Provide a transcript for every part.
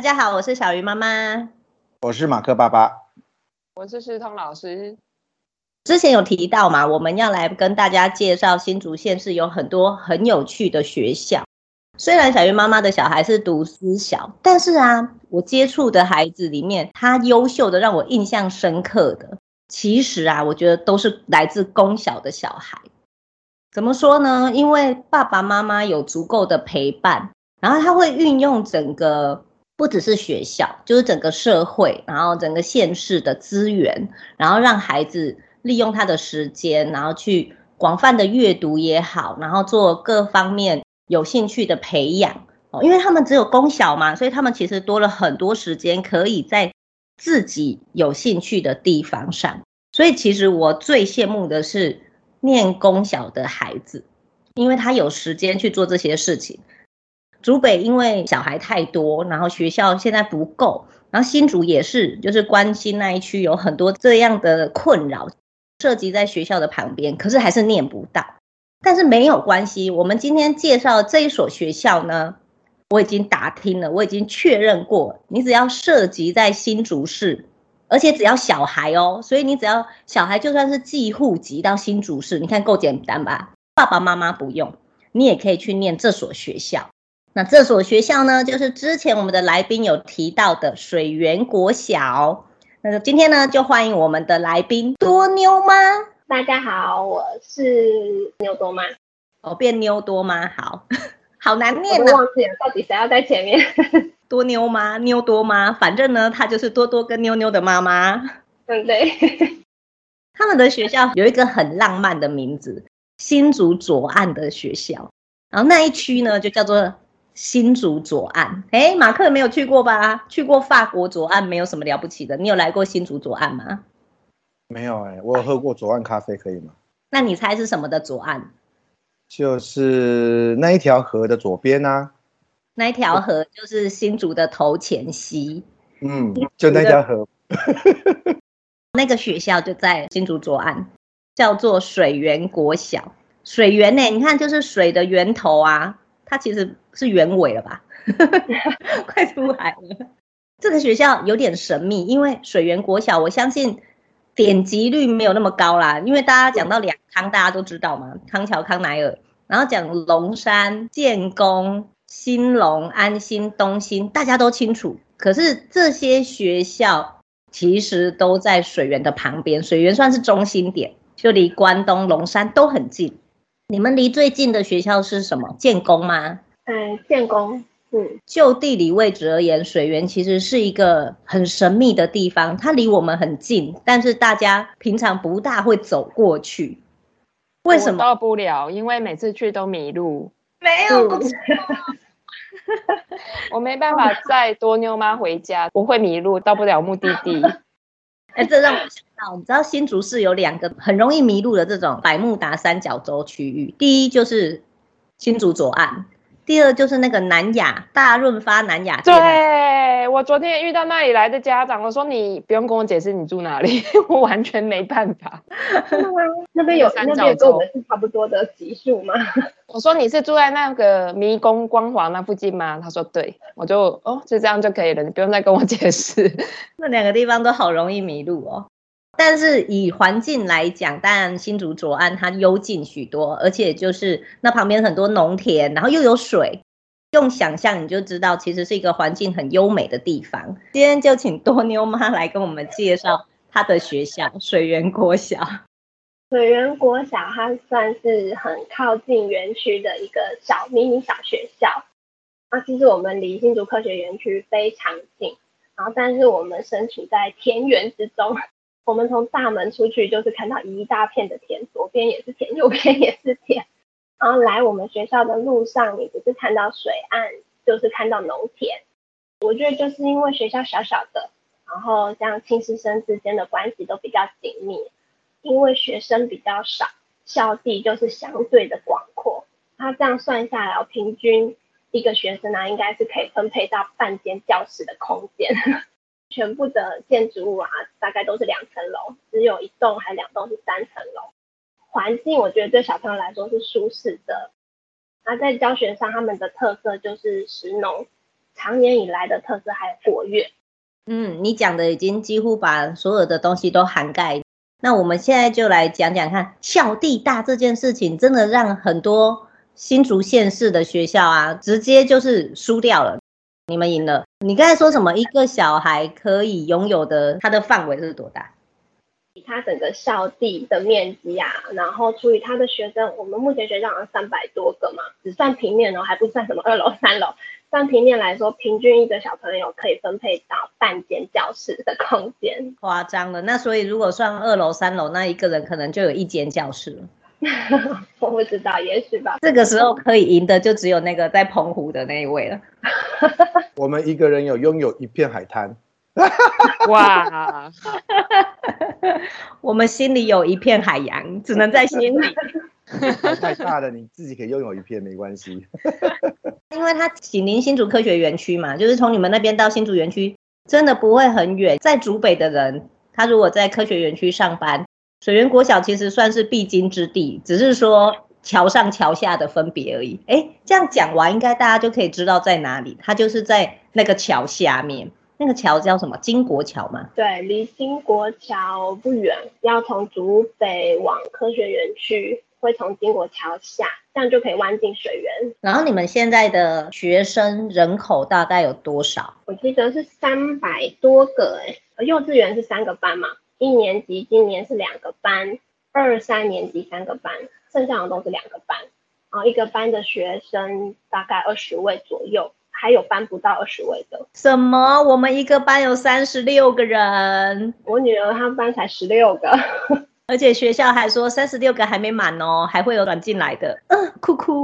大家好，我是小鱼妈妈，我是马克爸爸，我是思通老师。之前有提到嘛，我们要来跟大家介绍新竹县是有很多很有趣的学校。虽然小鱼妈妈的小孩是读私小，但是啊，我接触的孩子里面，他优秀的让我印象深刻的，其实啊，我觉得都是来自公小的小孩。怎么说呢？因为爸爸妈妈有足够的陪伴，然后他会运用整个。不只是学校，就是整个社会，然后整个县市的资源，然后让孩子利用他的时间，然后去广泛的阅读也好，然后做各方面有兴趣的培养哦。因为他们只有公小嘛，所以他们其实多了很多时间，可以在自己有兴趣的地方上。所以其实我最羡慕的是念公小的孩子，因为他有时间去做这些事情。竹北因为小孩太多，然后学校现在不够，然后新竹也是，就是关心那一区有很多这样的困扰，涉及在学校的旁边，可是还是念不到。但是没有关系，我们今天介绍这一所学校呢，我已经打听了，我已经确认过，你只要涉及在新竹市，而且只要小孩哦，所以你只要小孩就算是寄户籍到新竹市，你看够简单吧？爸爸妈妈不用，你也可以去念这所学校。那这所学校呢，就是之前我们的来宾有提到的水源国小。那今天呢，就欢迎我们的来宾多妞妈。大家好，我是妞多妈。哦，变妞多妈，好 好难念呢。我忘记了，到底谁要在前面？多妞妈，妞多妈，反正呢，她就是多多跟妞妞的妈妈。对对。他们的学校有一个很浪漫的名字——新竹左岸的学校。然后那一区呢，就叫做。新竹左岸，哎，马克没有去过吧？去过法国左岸，没有什么了不起的。你有来过新竹左岸吗？没有哎、欸，我有喝过左岸咖啡，可以吗？那你猜是什么的左岸？就是那一条河的左边啊。那一条河就是新竹的头前溪。嗯，就那条河。那个学校就在新竹左岸，叫做水源国小。水源呢、欸？你看，就是水的源头啊。它其实是原委了吧？快出来了。这个学校有点神秘，因为水源国小，我相信点击率没有那么高啦。因为大家讲到两康，大家都知道嘛，康桥、康乃尔，然后讲龙山、建功、兴隆、安心、东兴，大家都清楚。可是这些学校其实都在水源的旁边，水源算是中心点，就离关东、龙山都很近。你们离最近的学校是什么？建工吗？嗯，建工。嗯，就地理位置而言，水源其实是一个很神秘的地方，它离我们很近，但是大家平常不大会走过去。为什么？到不了，因为每次去都迷路。没有，我没办法载多妞妈回家，我会迷路，到不了目的地。哎，这让我想到，你知道新竹市有两个很容易迷路的这种百慕达三角洲区域，第一就是新竹左岸，第二就是那个南雅大润发南雅街。对，我昨天遇到那里来的家长，我说你不用跟我解释你住哪里，我完全没办法。那边有三角洲，跟我们是差不多的级数吗？我说你是住在那个迷宫光华那附近吗？他说对，我就哦，就这样就可以了，你不用再跟我解释。那两个地方都好容易迷路哦。但是以环境来讲，当然新竹左岸它幽静许多，而且就是那旁边很多农田，然后又有水，用想象你就知道，其实是一个环境很优美的地方。今天就请多妞妈来跟我们介绍她的学校水源国小。水源国小，它算是很靠近园区的一个小迷你小学校。啊，其实我们离新竹科学园区非常近，然后但是我们身处在田园之中。我们从大门出去就是看到一大片的田，左边也是田，右边也是田。然后来我们学校的路上，你不是看到水岸，就是看到农田。我觉得就是因为学校小小的，然后这样亲师生之间的关系都比较紧密。因为学生比较少，校地就是相对的广阔。他这样算下来，平均一个学生呢，应该是可以分配到半间教室的空间。全部的建筑物啊，大概都是两层楼，只有一栋还两栋是三层楼。环境我觉得对小朋友来说是舒适的。那在教学上，他们的特色就是食农，长年以来的特色还有国乐。嗯，你讲的已经几乎把所有的东西都涵盖。那我们现在就来讲讲看，校地大这件事情，真的让很多新竹县市的学校啊，直接就是输掉了。你们赢了。你刚才说什么？一个小孩可以拥有的，它的范围是多大？以他整个校地的面积啊，然后除以他的学生，我们目前学校好像三百多个嘛，只算平面哦，还不算什么二楼、三楼。算平面来说，平均一个小朋友可以分配到半间教室的空间。夸张了，那所以如果算二楼、三楼，那一个人可能就有一间教室了。我不知道，也许吧。这个时候可以赢的就只有那个在澎湖的那一位了。我们一个人有拥有一片海滩。哇！我们心里有一片海洋，只能在心里。太大了，你自己可以拥有一片没关系。因为它紧邻新竹科学园区嘛，就是从你们那边到新竹园区真的不会很远。在竹北的人，他如果在科学园区上班，水源国小其实算是必经之地，只是说桥上桥下的分别而已。哎，这样讲完，应该大家就可以知道在哪里。它就是在那个桥下面，那个桥叫什么？金国桥吗？对，离金国桥不远，要从竹北往科学园区。会从金国桥下，这样就可以弯进水源。然后你们现在的学生人口大概有多少？我记得是三百多个诶，幼稚园是三个班嘛，一年级今年是两个班，二三年级三个班，剩下的都是两个班。然后一个班的学生大概二十位左右，还有班不到二十位的。什么？我们一个班有三十六个人？我女儿她们班才十六个。而且学校还说三十六个还没满哦，还会有转进来的。嗯，哭哭。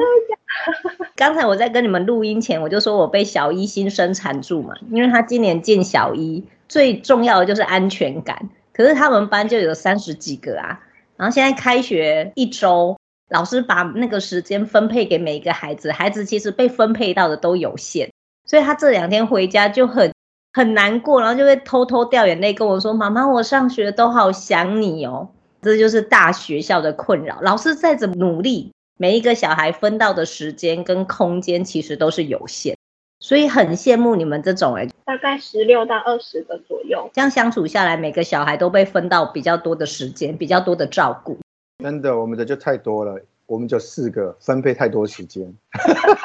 刚才我在跟你们录音前，我就说我被小一新生缠住嘛，因为他今年进小一，最重要的就是安全感。可是他们班就有三十几个啊，然后现在开学一周，老师把那个时间分配给每一个孩子，孩子其实被分配到的都有限，所以他这两天回家就很很难过，然后就会偷偷掉眼泪跟我说：“妈妈，我上学都好想你哦。”这就是大学校的困扰。老师再怎么努力，每一个小孩分到的时间跟空间其实都是有限，所以很羡慕你们这种哎，大概十六到二十个左右，这样相处下来，每个小孩都被分到比较多的时间，比较多的照顾。真的，我们的就太多了，我们就四个，分配太多时间。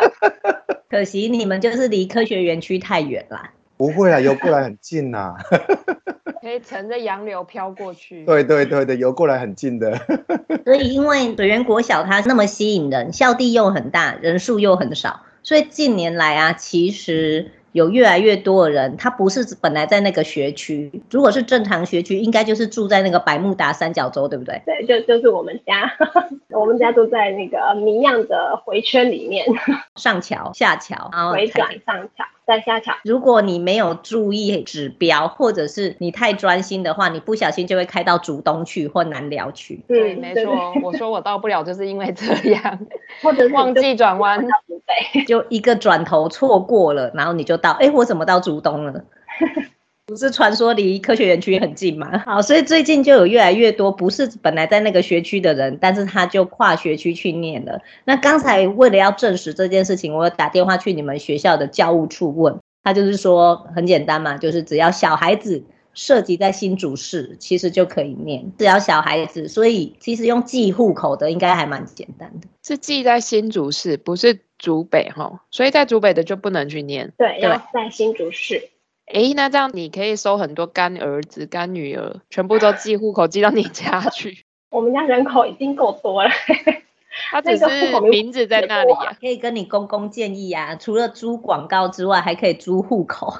可惜你们就是离科学园区太远了。不会啊，游过来很近呐、啊。可以乘着洋流飘过去。对对对对，游过来很近的。所以因为水源国小它那么吸引人，校地又很大，人数又很少，所以近年来啊，其实有越来越多的人，他不是本来在那个学区，如果是正常学区，应该就是住在那个百慕达三角洲，对不对？对，就就是我们家，我们家住在那个谜样的回圈里面，上桥下桥，然后回转上桥。在下桥，如果你没有注意指标，或者是你太专心的话，你不小心就会开到竹东去或南寮去。对，没错，我说我到不了，就是因为这样，或者忘记转弯，就一个转头错过了，然后你就到，哎，我怎么到竹东了？不是传说离科学园区很近吗？好，所以最近就有越来越多不是本来在那个学区的人，但是他就跨学区去念了。那刚才为了要证实这件事情，我打电话去你们学校的教务处问，他就是说很简单嘛，就是只要小孩子涉及在新竹市，其实就可以念。只要小孩子，所以其实用寄户口的应该还蛮简单的。是寄在新竹市，不是竹北哈，所以在竹北的就不能去念。对，要在新竹市。哎，那这样你可以收很多干儿子、干女儿，全部都寄户口寄到你家 去。我们家人口已经够多了，他只是名字在那里啊。可以跟你公公建议啊，除了租广告之外，还可以租户口。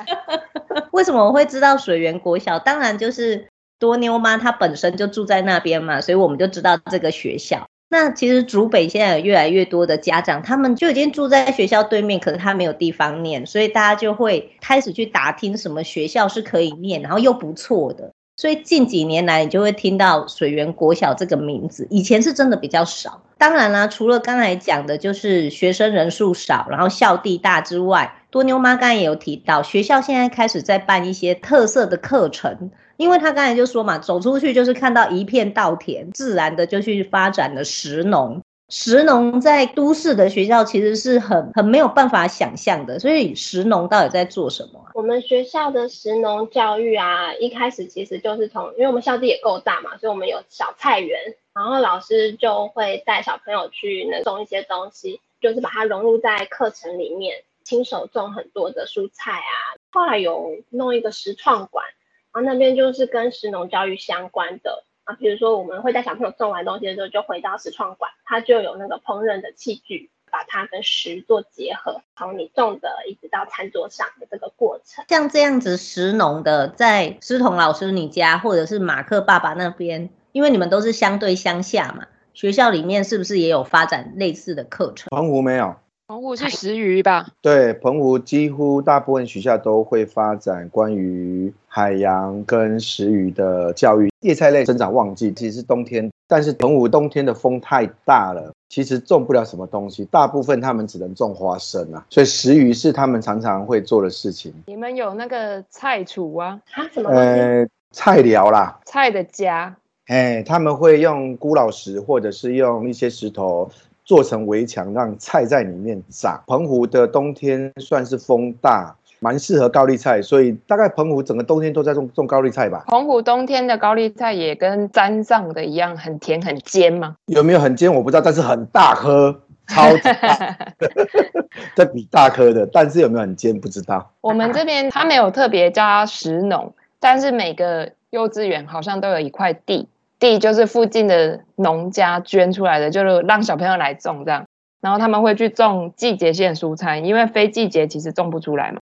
为什么我会知道水源国小？当然就是多妞妈她本身就住在那边嘛，所以我们就知道这个学校。那其实竹北现在有越来越多的家长，他们就已经住在学校对面，可是他没有地方念，所以大家就会开始去打听什么学校是可以念，然后又不错的。所以近几年来，你就会听到水源国小这个名字，以前是真的比较少。当然啦，除了刚才讲的，就是学生人数少，然后校地大之外，多妞妈刚才也有提到，学校现在开始在办一些特色的课程。因为她刚才就说嘛，走出去就是看到一片稻田，自然的就去发展了石农。石农在都市的学校其实是很很没有办法想象的，所以石农到底在做什么？我们学校的石农教育啊，一开始其实就是从，因为我们校地也够大嘛，所以我们有小菜园，然后老师就会带小朋友去能种一些东西，就是把它融入在课程里面，亲手种很多的蔬菜啊。后来有弄一个食创馆，然后那边就是跟石农教育相关的。啊，比如说我们会带小朋友种完东西的时候，就回到食创馆，它就有那个烹饪的器具，把它跟食做结合，从你种的一直到餐桌上的这个过程。像这样子食农的，在师彤老师你家或者是马克爸爸那边，因为你们都是相对乡下嘛，学校里面是不是也有发展类似的课程？澎湖没有。澎湖是食鱼吧？对，澎湖几乎大部分学校都会发展关于海洋跟食鱼的教育。叶菜类生长旺季其实是冬天，但是澎湖冬天的风太大了，其实种不了什么东西。大部分他们只能种花生啊，所以食鱼是他们常常会做的事情。你们有那个菜厨啊？啊，什么？呃，菜寮啦，菜的家。哎，他们会用孤老石或者是用一些石头。做成围墙，让菜在里面长。澎湖的冬天算是风大，蛮适合高丽菜，所以大概澎湖整个冬天都在种种高丽菜吧。澎湖冬天的高丽菜也跟沾上的一样，很甜很尖吗？有没有很尖我不知道，但是很大颗，超大，这比大颗的，但是有没有很尖不知道。我们这边他没有特别叫它食农，但是每个幼稚园好像都有一块地。地就是附近的农家捐出来的，就是让小朋友来种这样，然后他们会去种季节性蔬菜，因为非季节其实种不出来嘛。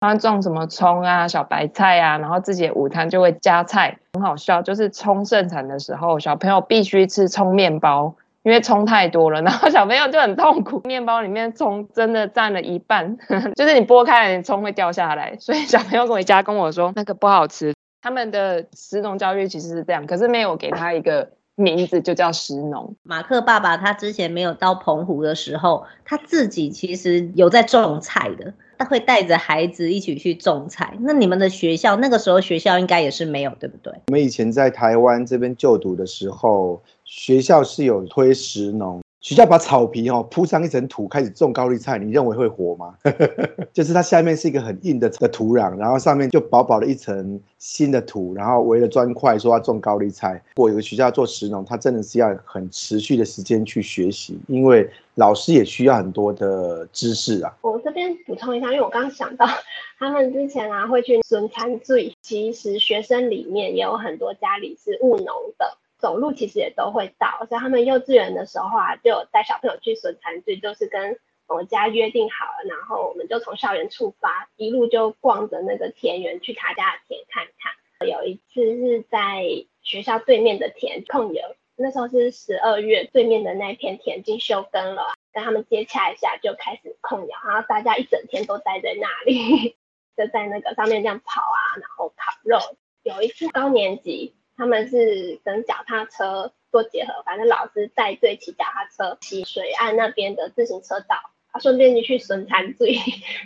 他们种什么葱啊、小白菜啊，然后自己的午餐就会加菜，很好笑。就是葱盛产的时候，小朋友必须吃葱面包，因为葱太多了，然后小朋友就很痛苦。面包里面葱真的占了一半，就是你剥开，你葱会掉下来，所以小朋友回家跟我说那个不好吃。他们的食农教育其实是这样，可是没有给他一个名字，就叫食农。马克爸爸他之前没有到澎湖的时候，他自己其实有在种菜的，他会带着孩子一起去种菜。那你们的学校那个时候学校应该也是没有，对不对？我们以前在台湾这边就读的时候，学校是有推石农。学校把草皮哦铺上一层土，开始种高丽菜，你认为会活吗？就是它下面是一个很硬的的土壤，然后上面就薄薄的一层新的土，然后围了砖块，说要种高丽菜。如果有个学校做石农，它真的是要很持续的时间去学习，因为老师也需要很多的知识啊。我这边补充一下，因为我刚刚想到，他们之前啊会去孙餐醉，其实学生里面也有很多家里是务农的。走路其实也都会到，所以他们幼稚园的时候啊，就有带小朋友去损残聚，就是跟我家约定好了，然后我们就从校园出发，一路就逛着那个田园去他家的田看看。有一次是在学校对面的田控油，那时候是十二月，对面的那片田已经休耕了，跟他们接洽一下就开始控油，然后大家一整天都待在那里，就在那个上面这样跑啊，然后烤肉。有一次高年级。他们是跟脚踏车做结合，反正老师带队骑脚踏车，骑水岸那边的自行车道，他顺便就去神坛醉，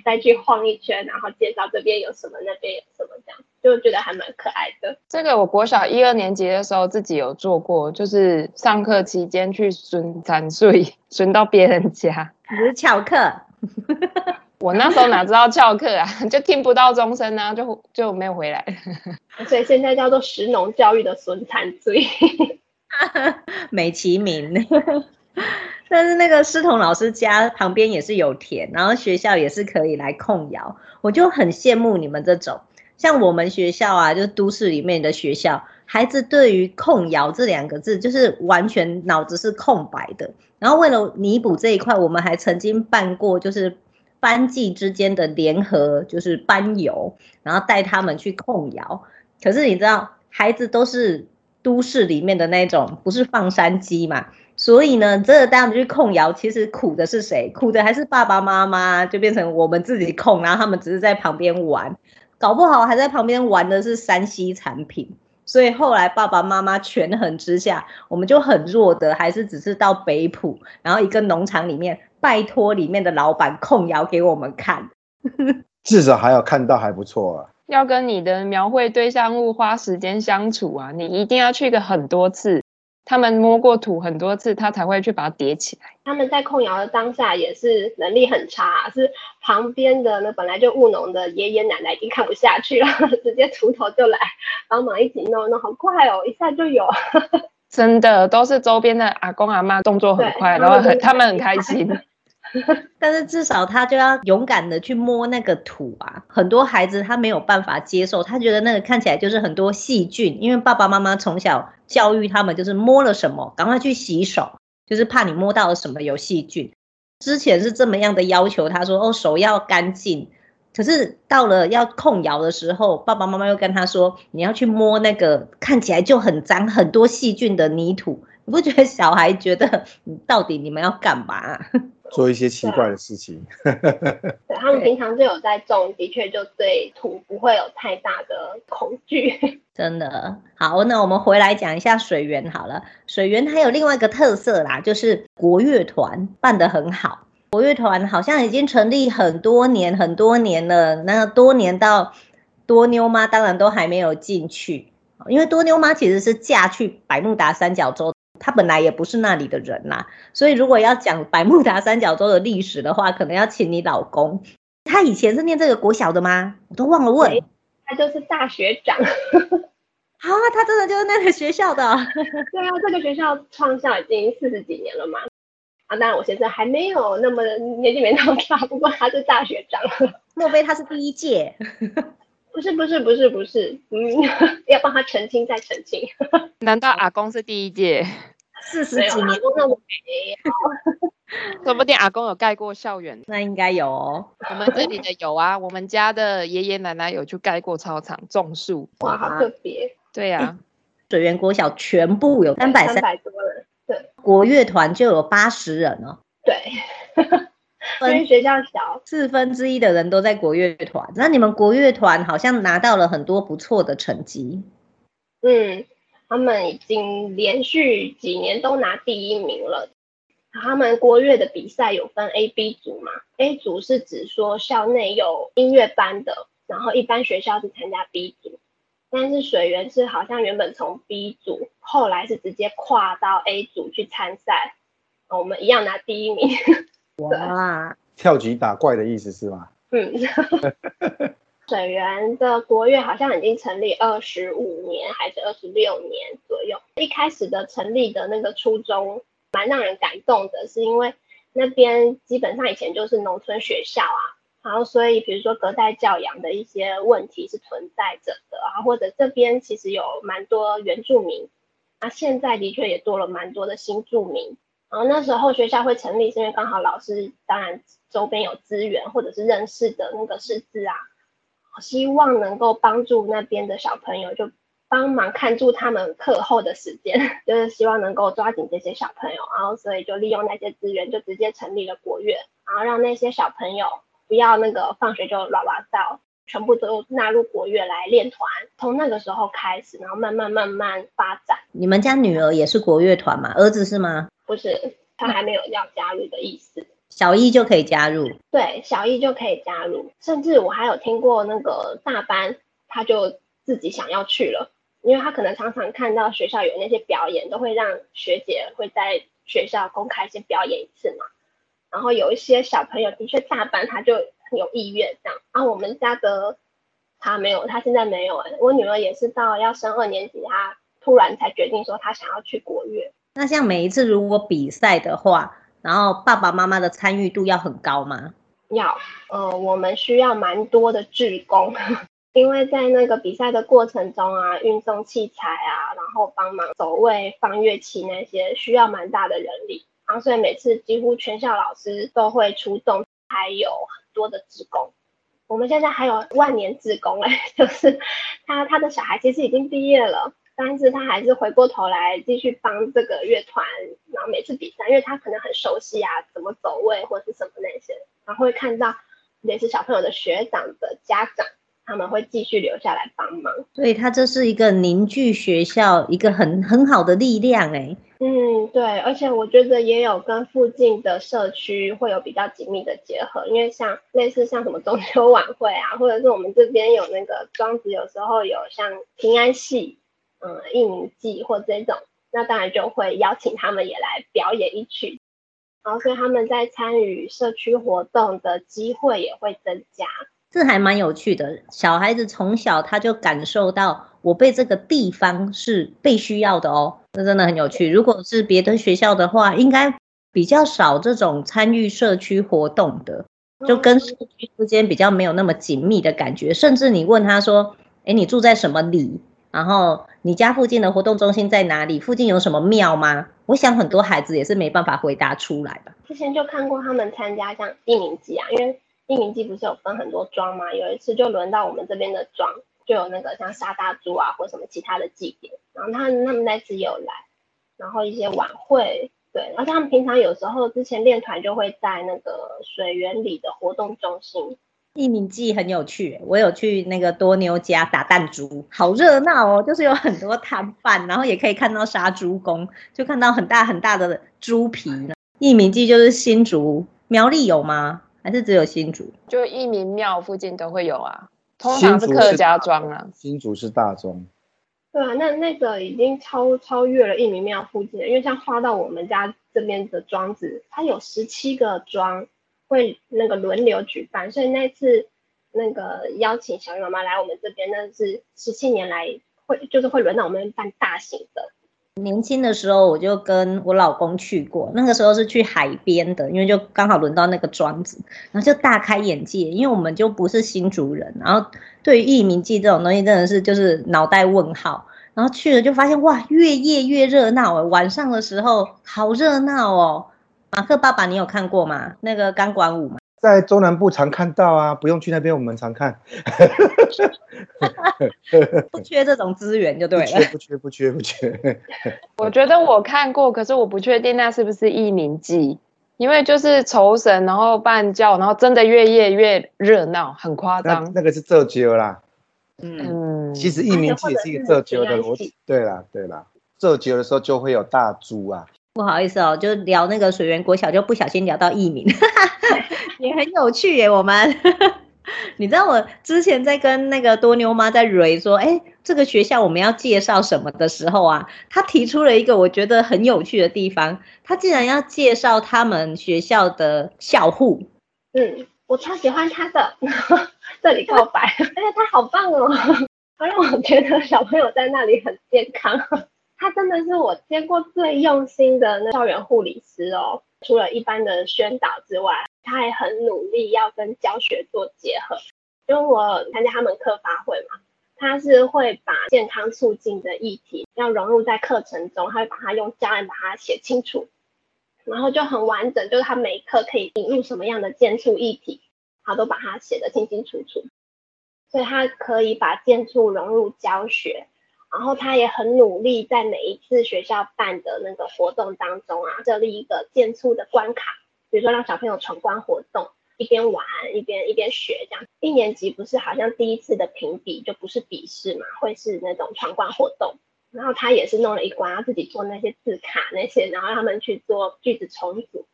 再去晃一圈，然后介绍这边有什么，那边有什么，这样就觉得还蛮可爱的。这个我国小一二年级的时候自己有做过，就是上课期间去孙餐醉，巡到别人家，只是翘课。我那时候哪知道翘课啊，就听不到钟声啊，就就没有回来。所以现在叫做食农教育的孙餐醉，美其名。但是那个师彤老师家旁边也是有田，然后学校也是可以来控窑，我就很羡慕你们这种。像我们学校啊，就是都市里面的学校，孩子对于控窑这两个字就是完全脑子是空白的。然后为了弥补这一块，我们还曾经办过就是。班级之间的联合就是班游，然后带他们去控窑。可是你知道，孩子都是都市里面的那种，不是放山鸡嘛？所以呢，这个带他们去控窑，其实苦的是谁？苦的还是爸爸妈妈，就变成我们自己控，然后他们只是在旁边玩，搞不好还在旁边玩的是山西产品。所以后来爸爸妈妈权衡之下，我们就很弱的，还是只是到北浦，然后一个农场里面。拜托里面的老板控窑给我们看，至少还有看到还不错啊。要跟你的描绘对象物花时间相处啊，你一定要去个很多次，他们摸过土很多次，他才会去把它叠起来。他们在控窑的当下也是能力很差，是旁边的那本来就务农的爷爷奶奶已经看不下去了，直接锄头就来帮忙一起弄，弄好快哦，一下就有。真的都是周边的阿公阿妈动作很快，然后很他们很开心。但是至少他就要勇敢的去摸那个土啊！很多孩子他没有办法接受，他觉得那个看起来就是很多细菌，因为爸爸妈妈从小教育他们就是摸了什么赶快去洗手，就是怕你摸到了什么有细菌。之前是这么样的要求，他说哦，手要干净。可是到了要控窑的时候，爸爸妈妈又跟他说，你要去摸那个看起来就很脏、很多细菌的泥土。你不觉得小孩觉得你到底你们要干嘛？做一些奇怪的事情。对，对，他们平常就有在种，的确就对土不会有太大的恐惧。真的好，那我们回来讲一下水源好了。水源还有另外一个特色啦，就是国乐团办得很好。国乐团好像已经成立很多年很多年了，那多年到多妞妈当然都还没有进去，因为多妞妈其实是嫁去百慕达三角洲。他本来也不是那里的人呐，所以如果要讲百慕达三角洲的历史的话，可能要请你老公。他以前是念这个国小的吗？我都忘了问。他就是大学长。啊，他真的就是那个学校的。对啊，这个学校创校已经四十几年了嘛。啊，当然我现在还没有那么年纪没那么大，不过他是大学长。莫非他是第一届？不是不是不是不是，嗯，要帮他澄清再澄清。难道阿公是第一届？四十几年，那我 说不定阿公有盖过校园，那应该有哦。我们这里的有啊，我们家的爷爷奶奶有去盖过操场种树。哇，好特别。对呀、啊，水源国小全部有三百三百多人，对，国乐团就有八十人哦。对。因为学校小，四分之一的人都在国乐团。那你们国乐团好像拿到了很多不错的成绩。嗯，他们已经连续几年都拿第一名了。他们国乐的比赛有分 A、B 组嘛？A 组是指说校内有音乐班的，然后一般学校是参加 B 组。但是水源是好像原本从 B 组，后来是直接跨到 A 组去参赛。我们一样拿第一名。哇，跳级打怪的意思是吗？嗯，水源的国乐好像已经成立二十五年还是二十六年左右。一开始的成立的那个初衷蛮让人感动的，是因为那边基本上以前就是农村学校啊，然后所以比如说隔代教养的一些问题是存在着的啊，或者这边其实有蛮多原住民，那现在的确也多了蛮多的新住民。然后那时候学校会成立，是因为刚好老师当然周边有资源，或者是认识的那个师资啊，希望能够帮助那边的小朋友，就帮忙看住他们课后的时间，就是希望能够抓紧这些小朋友，然后所以就利用那些资源，就直接成立了国乐，然后让那些小朋友不要那个放学就拉拉到，全部都纳入国乐来练团。从那个时候开始，然后慢慢慢慢发展。你们家女儿也是国乐团吗？儿子是吗？不是，他还没有要加入的意思。小一就可以加入？对，小一就可以加入。甚至我还有听过那个大班，他就自己想要去了，因为他可能常常看到学校有那些表演，都会让学姐会在学校公开先表演一次嘛。然后有一些小朋友的确大班他就很有意愿这样。啊，我们家的他没有，他现在没有哎。我女儿也是到要升二年级，她突然才决定说她想要去国乐。那像每一次如果比赛的话，然后爸爸妈妈的参与度要很高吗？要，呃，我们需要蛮多的志工，因为在那个比赛的过程中啊，运送器材啊，然后帮忙走位、放乐器那些，需要蛮大的人力，然后所以每次几乎全校老师都会出动，还有很多的志工。我们现在还有万年志工哎，就是他他的小孩其实已经毕业了。但是他还是回过头来继续帮这个乐团，然后每次比赛，因为他可能很熟悉啊，怎么走位或是什么那些，然后会看到也是小朋友的学长的家长，他们会继续留下来帮忙。所以他这是一个凝聚学校一个很很好的力量哎。嗯，对，而且我觉得也有跟附近的社区会有比较紧密的结合，因为像类似像什么中秋晚会啊，或者是我们这边有那个庄子，有时候有像平安戏。嗯，艺名季或这种，那当然就会邀请他们也来表演一曲，然后所以他们在参与社区活动的机会也会增加。这还蛮有趣的，小孩子从小他就感受到我被这个地方是被需要的哦，这真的很有趣。如果是别的学校的话，应该比较少这种参与社区活动的，就跟社区之间比较没有那么紧密的感觉。甚至你问他说：“诶，你住在什么里？然后你家附近的活动中心在哪里？附近有什么庙吗？”我想很多孩子也是没办法回答出来的。之前就看过他们参加像地名祭啊，因为。地名祭不是有分很多庄吗？有一次就轮到我们这边的庄，就有那个像杀大猪啊，或什么其他的祭典。然后他他们那次有来，然后一些晚会，对，然后他们平常有时候之前练团就会在那个水源里的活动中心。艺名祭很有趣，我有去那个多妞家打弹珠，好热闹哦，就是有很多摊贩，然后也可以看到杀猪工，就看到很大很大的猪皮呢。艺名祭就是新竹苗栗有吗？还是只有新竹？就义民庙附近都会有啊，通常是客家庄啊。新竹是大庄。对啊，那那个已经超超越了义民庙附近了，因为像花到我们家这边的庄子，它有十七个庄会那个轮流举办，所以那次那个邀请小雨妈妈来我们这边，那是十七年来会就是会轮到我们办大型的。年轻的时候，我就跟我老公去过，那个时候是去海边的，因为就刚好轮到那个庄子，然后就大开眼界，因为我们就不是新竹人，然后对于艺名记这种东西真的是就是脑袋问号，然后去了就发现哇，越夜越热闹，晚上的时候好热闹哦。马克爸爸，你有看过吗？那个钢管舞吗？在中南部常看到啊，不用去那边，我们常看。不缺这种资源就对了。不缺不缺不缺不缺。我觉得我看过，可是我不确定那是不是艺名记，因为就是酬神，然后办教，然后真的越夜越热闹，很夸张。那，那个是做醮啦。嗯，其实艺名记也是一个做醮的逻辑。对啦对啦，做醮的时候就会有大猪啊。不好意思哦，就聊那个水源国小，就不小心聊到艺名，也很有趣耶。我们，你知道我之前在跟那个多妞妈在蕊说，哎，这个学校我们要介绍什么的时候啊，她提出了一个我觉得很有趣的地方，她竟然要介绍他们学校的校护。嗯，我超喜欢他的，这里告白，而且他好棒哦，他让我觉得小朋友在那里很健康。他真的是我见过最用心的那校园护理师哦。除了一般的宣导之外，他还很努力要跟教学做结合。因为我参加他们课发会嘛，他是会把健康促进的议题要融入在课程中，他会把它用教案把它写清楚，然后就很完整，就是他每一课可以引入什么样的健促议题，他都把它写得清清楚楚，所以他可以把健促融入教学。然后他也很努力，在每一次学校办的那个活动当中啊，设立一个健促的关卡，比如说让小朋友闯关活动，一边玩一边一边学这样。一年级不是好像第一次的评比就不是笔试嘛，会是那种闯关活动。然后他也是弄了一关，要自己做那些字卡那些，然后让他们去做句子重组，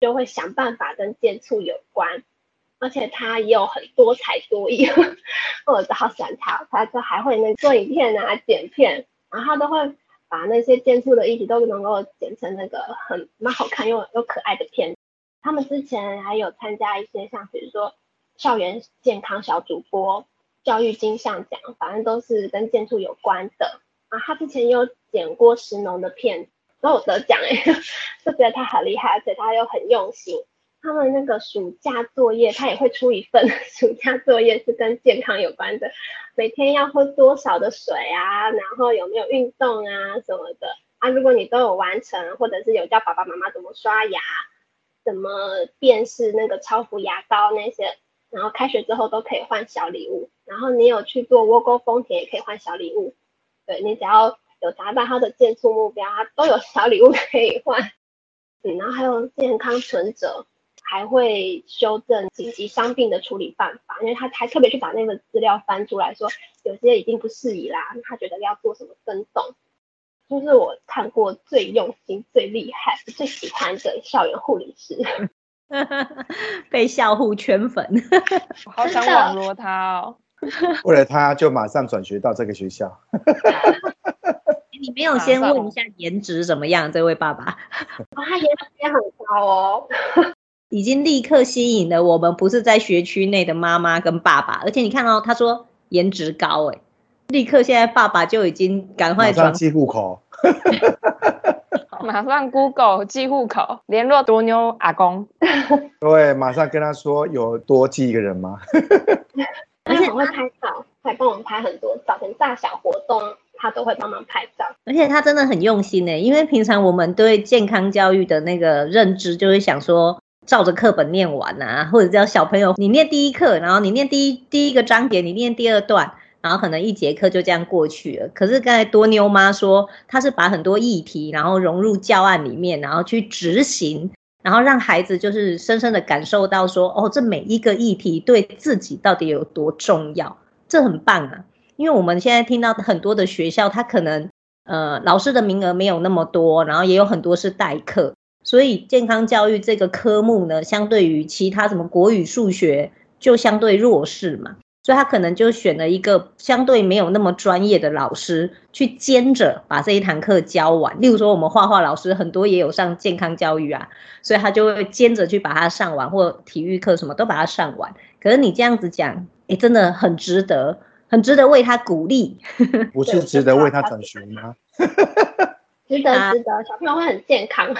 就会想办法跟建促有关。而且他也有很多才多艺，我好喜欢他，他就还会那做影片啊、剪片，然后他都会把那些建筑的议题都能够剪成那个很蛮好看又又可爱的片。他们之前还有参加一些像比如说校园健康小主播、教育金像奖，反正都是跟建筑有关的。啊，他之前有剪过石农的片，都有得奖哎，就觉得他很厉害，而且他又很用心。他们那个暑假作业，他也会出一份 暑假作业，是跟健康有关的，每天要喝多少的水啊，然后有没有运动啊什么的啊。如果你都有完成，或者是有教爸爸妈妈怎么刷牙，怎么辨识那个超浮牙膏那些，然后开学之后都可以换小礼物。然后你有去做窝沟丰田，也可以换小礼物。对，你只要有达到他的健促目标，他都有小礼物可以换。嗯，然后还有健康存折。还会修正紧急伤病的处理办法，因为他还特别去把那个资料翻出来说，有些已经不适宜啦，他觉得要做什么更动，就是我看过最用心、最厉害、最喜欢的校园护理师，被校护圈粉，我好想网罗他哦。为了他就马上转学到这个学校。你没有先问一下颜值怎么样？这位爸爸，哦，他颜值也很高哦，已经立刻吸引了我们不是在学区内的妈妈跟爸爸，而且你看到、哦、他说颜值高，哎，立刻现在爸爸就已经赶快转寄户口。马上 Google 寄户口，联络多妞阿公。对，马上跟他说有多寄一个人吗？而且很会拍照，还帮我们拍很多早晨，大小活动他都会帮忙拍照。而且他真的很用心呢，因为平常我们对健康教育的那个认知，就是想说照着课本念完啊，或者叫小朋友你念第一课，然后你念第一第一个章节，你念第二段。然后可能一节课就这样过去了。可是刚才多妞妈说，她是把很多议题，然后融入教案里面，然后去执行，然后让孩子就是深深的感受到说，哦，这每一个议题对自己到底有多重要，这很棒啊！因为我们现在听到很多的学校，他可能呃老师的名额没有那么多，然后也有很多是代课，所以健康教育这个科目呢，相对于其他什么国语、数学就相对弱势嘛。所以他可能就选了一个相对没有那么专业的老师去兼着把这一堂课教完。例如说，我们画画老师很多也有上健康教育啊，所以他就会兼着去把它上完，或体育课什么都把它上完。可是你这样子讲，诶，真的很值得，很值得为他鼓励。不是值得为他转学吗？值得，值得，小朋友会很健康，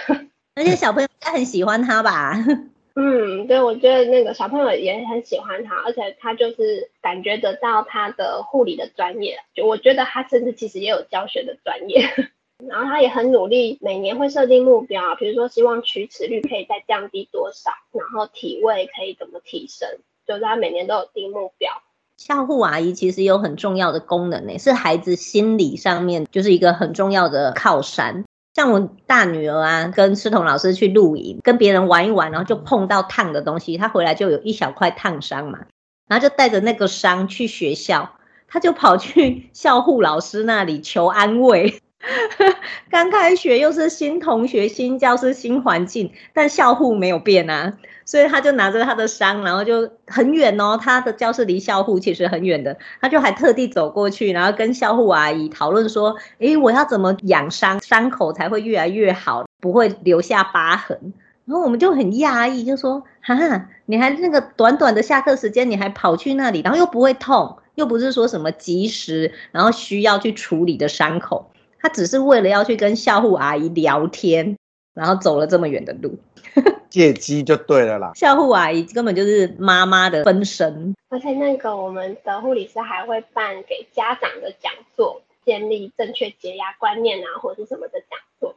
而且小朋友应该很喜欢他吧。嗯，对，我觉得那个小朋友也很喜欢他，而且他就是感觉得到他的护理的专业，就我觉得他甚至其实也有教学的专业，然后他也很努力，每年会设定目标，比如说希望龋齿率可以再降低多少，然后体位可以怎么提升，就是他每年都有定目标。校护阿姨其实有很重要的功能呢，是孩子心理上面就是一个很重要的靠山。像我大女儿啊，跟思彤老师去露营，跟别人玩一玩，然后就碰到烫的东西，她回来就有一小块烫伤嘛，然后就带着那个伤去学校，她就跑去 校护老师那里求安慰。刚开学又是新同学、新教室、新环境，但校护没有变啊。所以他就拿着他的伤，然后就很远哦，他的教室离校护其实很远的，他就还特地走过去，然后跟校护阿姨讨论说：“诶，我要怎么养伤，伤口才会越来越好，不会留下疤痕？”然后我们就很讶异，就说：“哈哈，你还那个短短的下课时间，你还跑去那里，然后又不会痛，又不是说什么及时，然后需要去处理的伤口，他只是为了要去跟校护阿姨聊天，然后走了这么远的路。”借机就对了啦，校护阿姨根本就是妈妈的分身，而且那个我们的护理师还会办给家长的讲座，建立正确洁牙观念啊，或者是什么的讲座，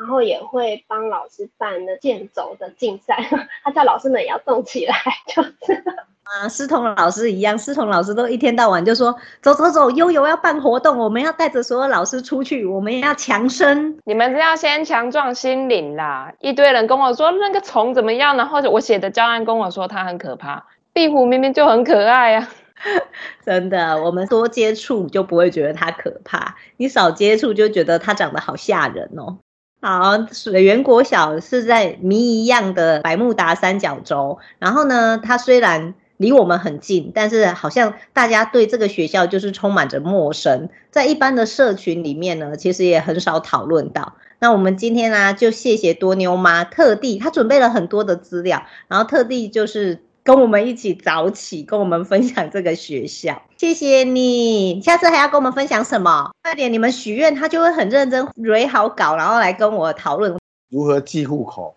然后也会帮老师办的健走的竞赛，他叫老师们也要动起来，就是。啊，思彤老师一样，思彤老师都一天到晚就说走走走，悠悠要办活动，我们要带着所有老师出去，我们要强身。你们是要先强壮心灵啦。一堆人跟我说那个虫怎么样，然后我写的教案跟我说它很可怕，壁虎明明就很可爱啊。真的，我们多接触就不会觉得它可怕，你少接触就觉得它长得好吓人哦。好，水源国小是在谜一样的百慕达三角洲，然后呢，它虽然。离我们很近，但是好像大家对这个学校就是充满着陌生，在一般的社群里面呢，其实也很少讨论到。那我们今天呢、就谢谢多妞妈特地，她准备了很多的资料，然后特地就是跟我们一起早起，跟我们分享这个学校。谢谢你，下次还要跟我们分享什么？快点，你们许愿，他就会很认真蕊好稿，然后来跟我讨论如何记户口。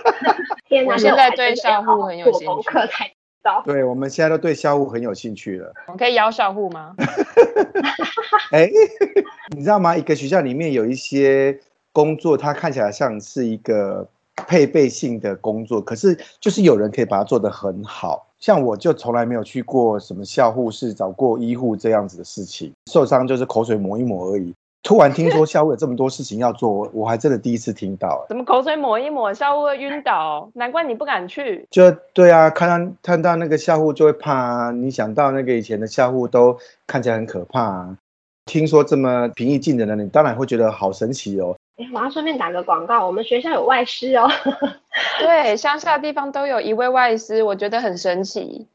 天哪，我现在对校户很有兴趣。对，我们现在都对校户很有兴趣了。我可以邀校户吗？哎，你知道吗？一个学校里面有一些工作，它看起来像是一个配备性的工作，可是就是有人可以把它做得很好。像我就从来没有去过什么校护室找过医护这样子的事情，受伤就是口水抹一抹而已。突然听说校务有这么多事情要做，我还真的第一次听到。怎么口水抹一抹，校务会晕倒？难怪你不敢去。就对啊，看到看到那个校护就会怕啊。你想到那个以前的校护都看起来很可怕啊。听说这么平易近人的，你当然会觉得好神奇哦。哎，我要顺便打个广告，我们学校有外师哦。对，乡下地方都有一位外师，我觉得很神奇。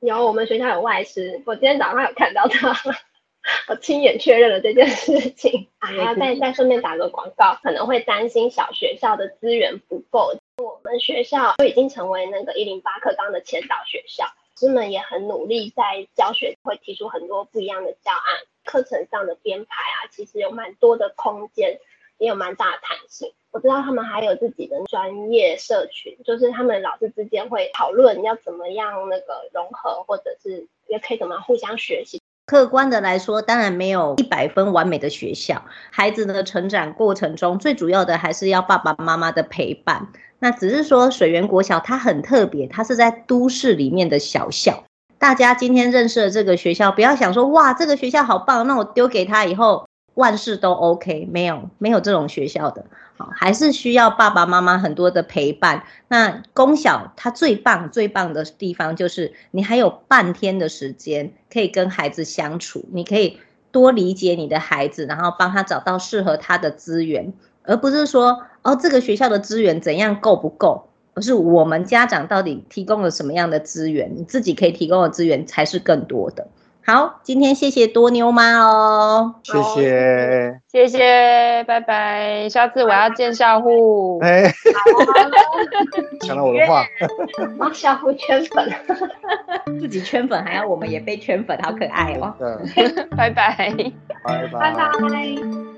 有，我们学校有外师，我今天早上有看到他。我亲眼确认了这件事情。还要再再顺便打个广告，可能会担心小学校的资源不够。我们学校都已经成为那个一零八课纲的前导学校，师们也很努力在教学，会提出很多不一样的教案，课程上的编排啊，其实有蛮多的空间，也有蛮大的弹性。我知道他们还有自己的专业社群，就是他们老师之间会讨论要怎么样那个融合，或者是也可以怎么互相学习。客观的来说，当然没有一百分完美的学校。孩子的成长过程中，最主要的还是要爸爸妈妈的陪伴。那只是说水源国小它很特别，它是在都市里面的小校。大家今天认识了这个学校，不要想说哇，这个学校好棒，那我丢给他以后万事都 OK。没有，没有这种学校的。好，还是需要爸爸妈妈很多的陪伴。那公小它最棒、最棒的地方就是，你还有半天的时间可以跟孩子相处，你可以多理解你的孩子，然后帮他找到适合他的资源，而不是说哦，这个学校的资源怎样够不够，而是我们家长到底提供了什么样的资源，你自己可以提供的资源才是更多的。好，今天谢谢多妞妈哦，谢谢，谢谢，拜拜，下次我要见校户。哎，讲了我的话，帮校户圈粉，自己圈粉还要我们也被圈粉，好可爱哦。拜拜，拜拜，拜拜。